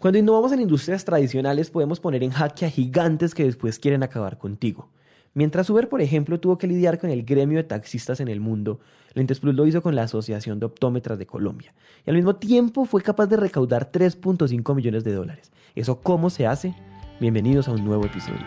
Cuando innovamos en industrias tradicionales podemos poner en jaque a gigantes que después quieren acabar contigo. Mientras Uber, por ejemplo, tuvo que lidiar con el gremio de taxistas en el mundo, Lentes Plus lo hizo con la Asociación de Optómetras de Colombia. Y al mismo tiempo fue capaz de recaudar 3.5 millones de dólares. ¿Eso cómo se hace? Bienvenidos a un nuevo episodio.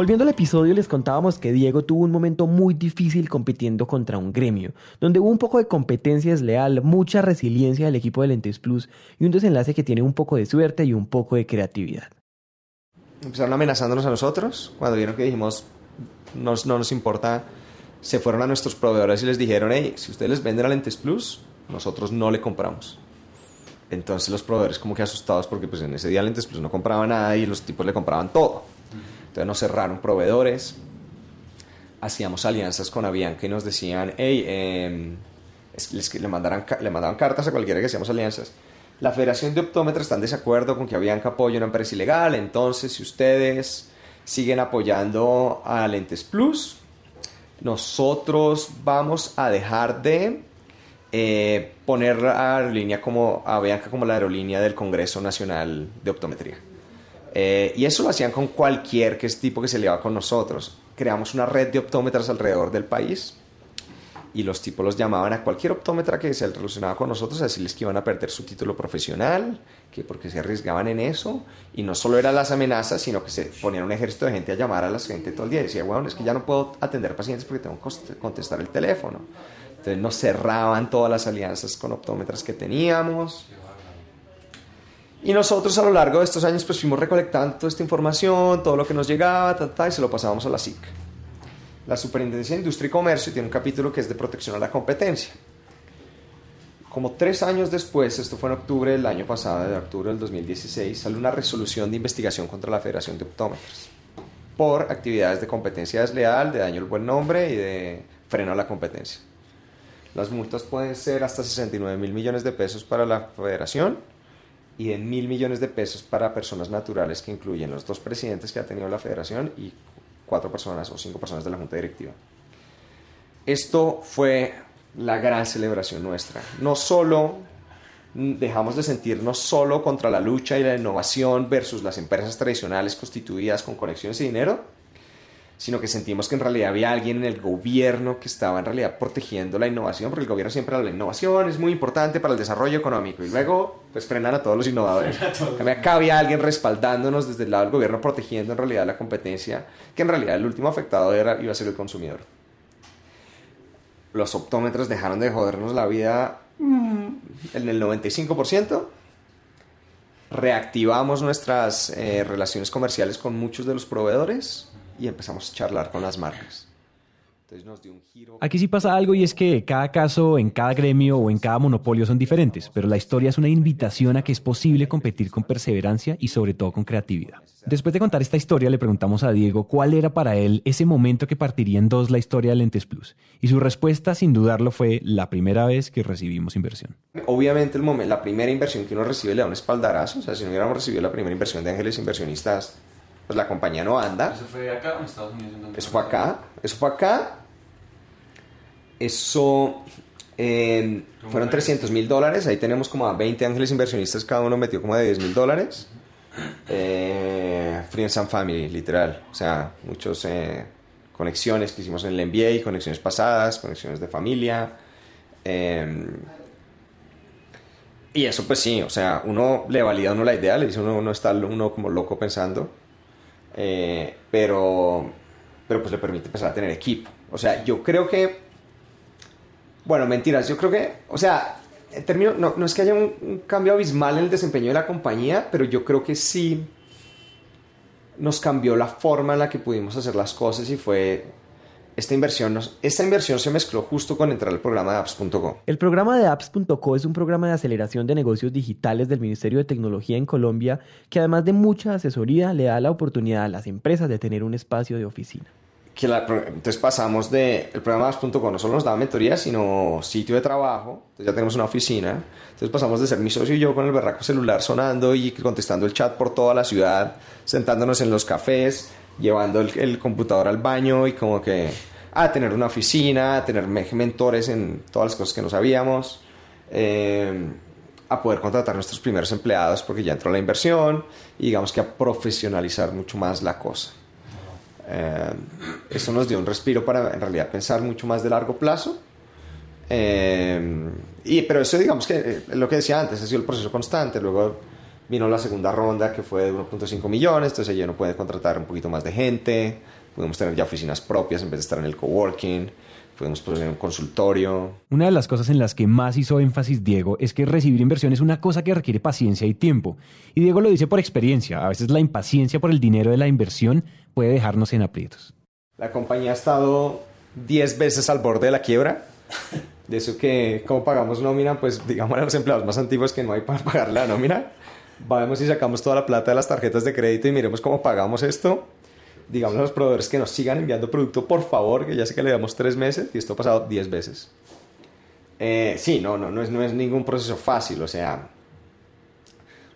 Volviendo al episodio, les contábamos que Diego tuvo un momento muy difícil compitiendo contra un gremio, donde hubo un poco de competencia desleal, mucha resiliencia del equipo de Lentes Plus y un desenlace que tiene un poco de suerte y un poco de creatividad. Empezaron amenazándonos a nosotros, cuando vieron que dijimos no, no nos importa, se fueron a nuestros proveedores y les dijeron, hey, si ustedes les venden a Lentes Plus, nosotros no le compramos. Entonces los proveedores como que asustados porque pues en ese día Lentes Plus no compraban nada y los tipos le compraban todo. Entonces nos cerraron proveedores, hacíamos alianzas con Avianca y nos decían, hey, eh, les, le, le mandaban cartas a cualquiera que hacíamos alianzas. La Federación de Optómetros está en desacuerdo con que Avianca apoye una empresa ilegal, entonces si ustedes siguen apoyando a Lentes Plus, nosotros vamos a dejar de eh, poner a aerolínea como a Avianca como la aerolínea del Congreso Nacional de Optometría. Eh, y eso lo hacían con cualquier que es tipo que se llevaba con nosotros. Creamos una red de optómetras alrededor del país y los tipos los llamaban a cualquier optómetra que se relacionaba con nosotros a decirles que iban a perder su título profesional, que porque se arriesgaban en eso. Y no solo eran las amenazas, sino que se ponían un ejército de gente a llamar a la gente todo el día. Y decía, bueno, es que ya no puedo atender pacientes porque tengo que contestar el teléfono. Entonces nos cerraban todas las alianzas con optómetras que teníamos. Y nosotros a lo largo de estos años pues fuimos recolectando toda esta información, todo lo que nos llegaba, y se lo pasábamos a la SIC. La Superintendencia de Industria y Comercio tiene un capítulo que es de protección a la competencia. Como tres años después, esto fue en octubre del año pasado, de octubre del 2016, sale una resolución de investigación contra la Federación de Optómetros por actividades de competencia desleal, de daño al buen nombre y de freno a la competencia. Las multas pueden ser hasta 69 mil millones de pesos para la federación y de mil millones de pesos para personas naturales que incluyen los dos presidentes que ha tenido la federación y cuatro personas o cinco personas de la junta directiva. Esto fue la gran celebración nuestra. No solo dejamos de sentirnos solo contra la lucha y la innovación versus las empresas tradicionales constituidas con conexiones y dinero, sino que sentimos que en realidad había alguien en el gobierno que estaba en realidad protegiendo la innovación, porque el gobierno siempre habla de la innovación, es muy importante para el desarrollo económico, y luego pues frenan a todos los innovadores. Acá había alguien respaldándonos desde el lado del gobierno, protegiendo en realidad la competencia, que en realidad el último afectado era, iba a ser el consumidor. Los optómetros dejaron de jodernos la vida mm. en el 95%. Reactivamos nuestras eh, relaciones comerciales con muchos de los proveedores y empezamos a charlar con las marcas. Aquí sí pasa algo y es que cada caso, en cada gremio o en cada monopolio son diferentes, pero la historia es una invitación a que es posible competir con perseverancia y sobre todo con creatividad. Después de contar esta historia le preguntamos a Diego cuál era para él ese momento que partiría en dos la historia de Lentes Plus y su respuesta sin dudarlo fue la primera vez que recibimos inversión. Obviamente el momento, la primera inversión que uno recibe le da un espaldarazo, o sea, si no hubiéramos recibido la primera inversión de ángeles inversionistas pues la compañía no anda. ¿Eso fue acá en Estados Unidos? Eso fue acá, eso fue acá. Eso fueron 300 mil dólares, ahí tenemos como a 20 ángeles inversionistas, cada uno metió como de 10 mil dólares. Eh, Friends and Family, literal. O sea, muchas eh, conexiones que hicimos en el MBA, conexiones pasadas, conexiones de familia. Em, y eso pues sí, o sea, uno le valida a uno la idea, le dice uno, uno está uno como loco pensando. Eh, pero, pero pues le permite empezar a tener equipo. O sea, yo creo que, bueno, mentiras, yo creo que, o sea, en términos, no, no es que haya un, un cambio abismal en el desempeño de la compañía, pero yo creo que sí nos cambió la forma en la que pudimos hacer las cosas y fue esta inversión, esta inversión se mezcló justo con entrar al programa de apps.co. El programa de apps.co es un programa de aceleración de negocios digitales del Ministerio de Tecnología en Colombia que además de mucha asesoría le da la oportunidad a las empresas de tener un espacio de oficina. que entonces pasamos de el programa 2.com no solo nos daba mentoría sino sitio de trabajo entonces ya tenemos una oficina entonces pasamos de ser mi socio y yo con el berraco celular sonando y contestando el chat por toda la ciudad sentándonos en los cafés llevando el, computador al baño y como que a tener una oficina a tener mentores en todas las cosas que no sabíamos eh, a poder contratar a nuestros primeros empleados porque ya entró la inversión y digamos que a profesionalizar mucho más la cosa eh, eso nos dio un respiro para en realidad pensar mucho más de largo plazo. Eh, y, pero eso digamos que eh, lo que decía antes, ha sido el proceso constante. Luego vino la segunda ronda que fue de 1.5 millones, entonces ya no puede contratar un poquito más de gente, podemos tener ya oficinas propias en vez de estar en el coworking podemos poner un consultorio. Una de las cosas en las que más hizo énfasis Diego es que recibir inversión es una cosa que requiere paciencia y tiempo. Y Diego lo dice por experiencia. A veces la impaciencia por el dinero de la inversión puede dejarnos en aprietos. La compañía ha estado 10 veces al borde de la quiebra. De eso que, como pagamos nómina, pues digamos a los empleados más antiguos que no hay para pagar la nómina. Vamos y sacamos toda la plata de las tarjetas de crédito y miremos cómo pagamos esto digamos a los proveedores que nos sigan enviando producto, por favor, que ya sé que le damos tres meses y esto ha pasado diez veces. Eh, sí, no, no, no es, no es ningún proceso fácil, o sea,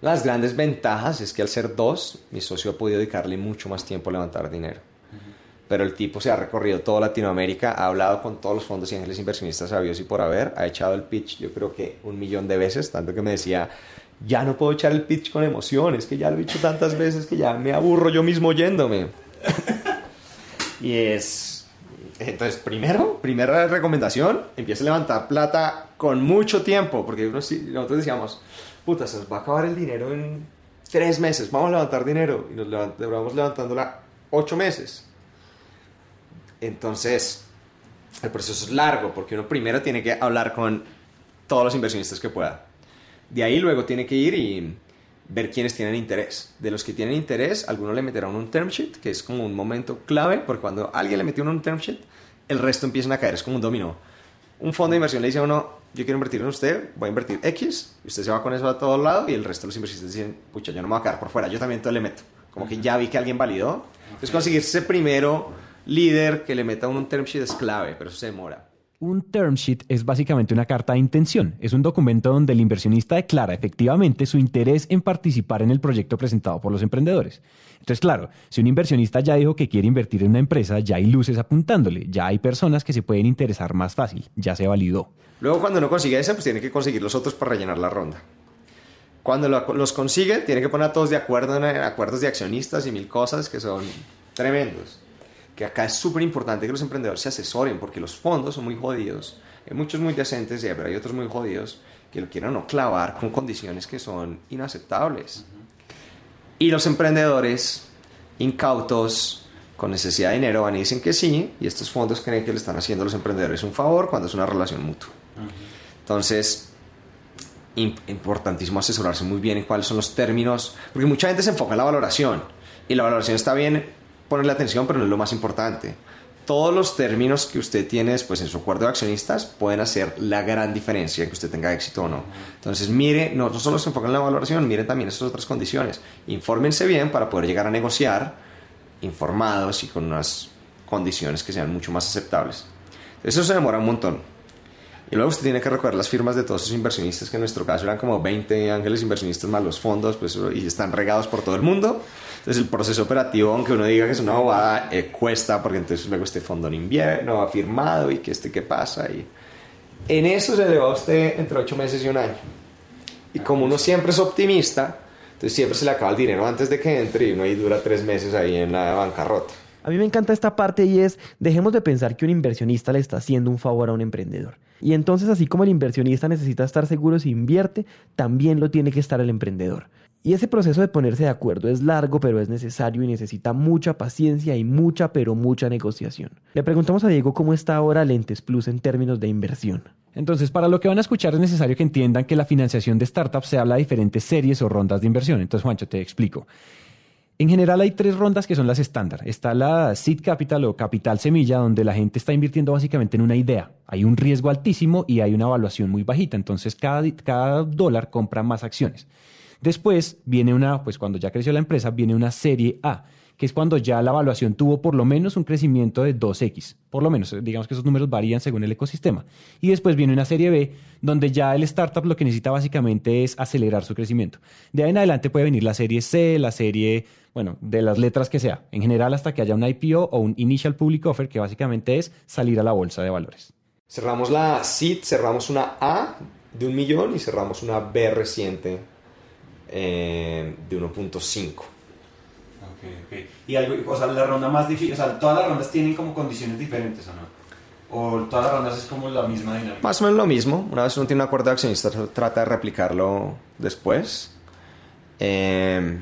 las grandes ventajas es que al ser dos, mi socio ha podido dedicarle mucho más tiempo a levantar dinero. Pero el tipo se ha recorrido toda Latinoamérica, ha hablado con todos los fondos y ángeles inversionistas sabios y por haber, ha echado el pitch yo creo que un millón de veces, tanto que me decía, ya no puedo echar el pitch con emoción, es que ya lo he dicho tantas veces que ya me aburro yo mismo oyéndome y es... Entonces, primero, primera recomendación, empieza a levantar plata con mucho tiempo, porque nosotros decíamos, puta, se nos va a acabar el dinero en tres meses, vamos a levantar dinero, y nos levantamos levantándola ocho meses. Entonces, el proceso es largo, porque uno primero tiene que hablar con todos los inversionistas que pueda. De ahí luego tiene que ir y ver quiénes tienen interés. De los que tienen interés, algunos le meterán un term sheet, que es como un momento clave, porque cuando alguien le metió un term sheet, el resto empiezan a caer, es como un dominó. Un fondo de inversión le dice a uno, yo quiero invertir en usted, voy a invertir X, y usted se va con eso a todo lado, y el resto de los inversionistas dicen, pucha, yo no me voy a quedar por fuera, yo también todo le meto. Como que ya vi que alguien validó. Entonces conseguirse primero líder que le meta un term sheet es clave, pero eso se demora. Un term sheet es básicamente una carta de intención. Es un documento donde el inversionista declara efectivamente su interés en participar en el proyecto presentado por los emprendedores. Entonces, claro, si un inversionista ya dijo que quiere invertir en una empresa, ya hay luces apuntándole, ya hay personas que se pueden interesar más fácil, ya se validó. Luego, cuando no consigue ese, pues tiene que conseguir los otros para rellenar la ronda. Cuando los consigue, tiene que poner a todos de acuerdo en acuerdos de accionistas y mil cosas que son tremendos que acá es súper importante que los emprendedores se asesoren porque los fondos son muy jodidos. Hay muchos muy decentes, pero hay otros muy jodidos que lo quieren no clavar con condiciones que son inaceptables. Y los emprendedores incautos con necesidad de dinero van y dicen que sí, y estos fondos creen que le están haciendo a los emprendedores un favor cuando es una relación mutua. Entonces, importantísimo asesorarse muy bien en cuáles son los términos, porque mucha gente se enfoca en la valoración, y la valoración está bien ponerle atención, pero no es lo más importante. Todos los términos que usted tiene después en su acuerdo de accionistas pueden hacer la gran diferencia en que usted tenga éxito o no. Entonces, mire, no, solo se enfocan en la valoración, miren también esas otras condiciones. Infórmense bien para poder llegar a negociar informados y con unas condiciones que sean mucho más aceptables. Eso se demora un montón. Y luego usted tiene que recordar las firmas de todos esos inversionistas, que en nuestro caso eran como 20 ángeles inversionistas más los fondos, pues, y están regados por todo el mundo. Entonces el proceso operativo, aunque uno diga que es una bobada, eh, cuesta porque entonces luego este fondo no invierno ha firmado y que este qué pasa. Y en eso se le va a usted entre ocho meses y un año. Y como uno siempre es optimista, entonces siempre se le acaba el dinero antes de que entre y uno ahí dura tres meses ahí en la bancarrota. A mí me encanta esta parte y es, dejemos de pensar que un inversionista le está haciendo un favor a un emprendedor. Y entonces, así como el inversionista necesita estar seguro si invierte, también lo tiene que estar el emprendedor. Y ese proceso de ponerse de acuerdo es largo, pero es necesario y necesita mucha paciencia y mucha, pero mucha negociación. Le preguntamos a Diego cómo está ahora Lentes Plus en términos de inversión. Entonces, para lo que van a escuchar es necesario que entiendan que la financiación de startups se habla de diferentes series o rondas de inversión. Entonces, Juancho, te explico. En general hay tres rondas que son las estándar. Está la seed capital o capital semilla, donde la gente está invirtiendo básicamente en una idea. Hay un riesgo altísimo y hay una evaluación muy bajita. Entonces cada, cada dólar compra más acciones. Después viene una, pues cuando ya creció la empresa, viene una serie A, que es cuando ya la evaluación tuvo por lo menos un crecimiento de 2x, por lo menos, digamos que esos números varían según el ecosistema. Y después viene una serie B, donde ya el startup lo que necesita básicamente es acelerar su crecimiento. De ahí en adelante puede venir la serie C, la serie, bueno, de las letras que sea, en general hasta que haya un IPO o un Initial Public Offer, que básicamente es salir a la bolsa de valores. Cerramos la SID, cerramos una A de un millón y cerramos una B reciente eh, de 1.5. Y algo, o sea, la ronda más difícil, o sea, todas las rondas tienen como condiciones diferentes, ¿o no? ¿O todas las rondas es como la misma dinámica? Más o menos lo mismo. Una vez uno tiene un acuerdo de accionistas, trata de replicarlo después. Eh,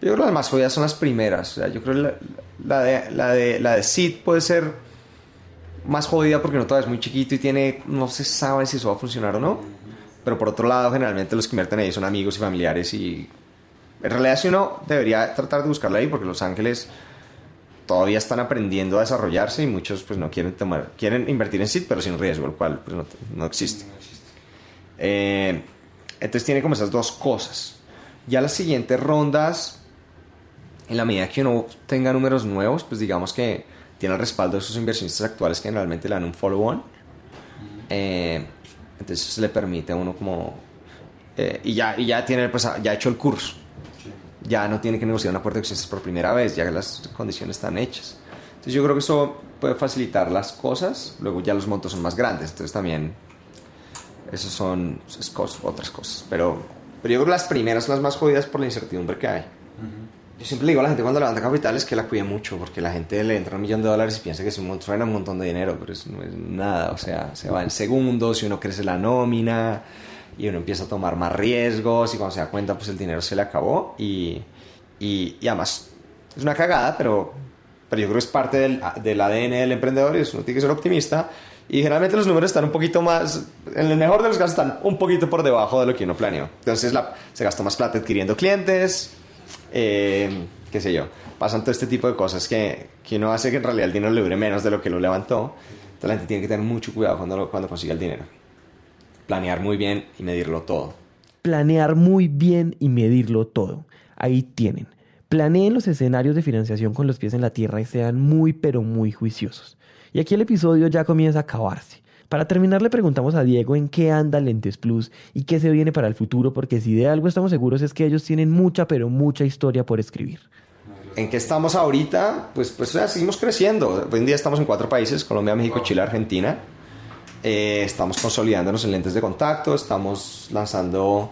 yo creo que las más jodidas son las primeras. O sea, yo creo que la, de, la, de, la de Seed puede ser más jodida porque no todavía es muy chiquito y tiene, no se sabe si eso va a funcionar o no. Pero por otro lado, generalmente los que invierten ahí son amigos y familiares y en realidad si uno debería tratar de buscarla ahí porque Los Ángeles todavía están aprendiendo a desarrollarse y muchos pues no quieren tomar, quieren invertir en SID pero sin riesgo, el cual pues, no, existe. Eh, entonces tiene como esas dos cosas. Ya las siguientes rondas, en la medida que uno tenga números nuevos, pues digamos que tiene el respaldo de sus inversionistas actuales que generalmente le dan un follow-on. Eh, entonces eso le permite a uno como... Eh, y, ya, y ya tiene, pues ya ha hecho el curso. Ya no tiene que negociar un acuerdo de acciones por primera vez, ya las condiciones están hechas. Entonces yo creo que eso puede facilitar las cosas, luego ya los montos son más grandes, entonces también esas son otras cosas, pero, pero yo creo que las primeras son las más jodidas por la incertidumbre que hay. Yo siempre digo a la gente cuando levanta capital es que la cuide mucho, porque la gente le entra un millón de dólares y piensa que es un montón, un montón de dinero, pero eso no es nada, o sea, se va en segundos, si uno crece la nómina, y uno empieza a tomar más riesgos y cuando se da cuenta pues el dinero se le acabó y, y, además es una cagada, pero, pero yo creo que es parte del, del ADN del emprendedor y uno tiene que ser optimista y generalmente los números están un poquito más, en el mejor de los casos están un poquito por debajo de lo que uno planeó. Entonces la, se gastó más plata adquiriendo clientes, eh, qué sé yo. Pasan todo este tipo de cosas que, que hace que en realidad el dinero le dure menos de lo que lo levantó. Entonces la gente tiene que tener mucho cuidado cuando, cuando consiga el dinero planear muy bien y medirlo todo. Planear muy bien y medirlo todo. Ahí tienen. Planeen los escenarios de financiación con los pies en la tierra y sean muy pero muy juiciosos. Y aquí el episodio ya comienza a acabarse. Para terminar le preguntamos a Diego en qué anda Lentes Plus y qué se viene para el futuro, porque si de algo estamos seguros es que ellos tienen mucha pero mucha historia por escribir. ¿En qué estamos ahorita? Pues, pues seguimos creciendo. Hoy en día estamos en cuatro países, Colombia, México, Chile, Argentina. Eh, estamos consolidándonos en lentes de contacto, estamos lanzando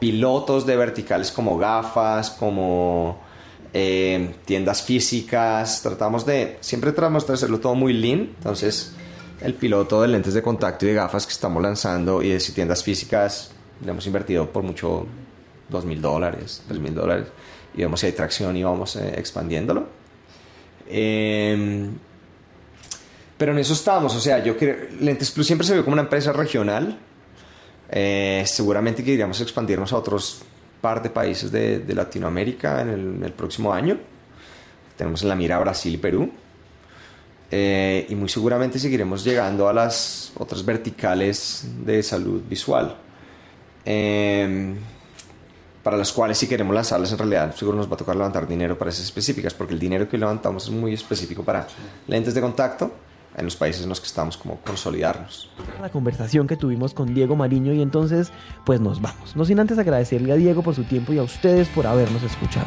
pilotos de verticales como gafas, como eh, tiendas físicas. Tratamos de, siempre tratamos de hacerlo todo muy lean. Entonces, el piloto de lentes de contacto y de gafas que estamos lanzando y de tiendas físicas, le hemos invertido por mucho dos mil dólares, tres mil dólares. Y vemos si hay tracción y vamos eh, expandiéndolo. Eh, pero en eso estamos, o sea, yo creo, Lentes Plus siempre se ve como una empresa regional. Eh, seguramente queríamos expandirnos a otros par de países de, Latinoamérica en el, próximo año. Tenemos en la mira Brasil y Perú. Eh, y muy seguramente seguiremos llegando a las otras verticales de salud visual. Em, para las cuales si queremos lanzarlas en realidad seguro nos va a tocar levantar dinero para esas específicas porque el dinero que levantamos es muy específico para lentes de contacto en los países en los que estamos como consolidarnos. La conversación que tuvimos con Diego Mariño y entonces pues nos vamos. No sin antes agradecerle a Diego por su tiempo y a ustedes por habernos escuchado.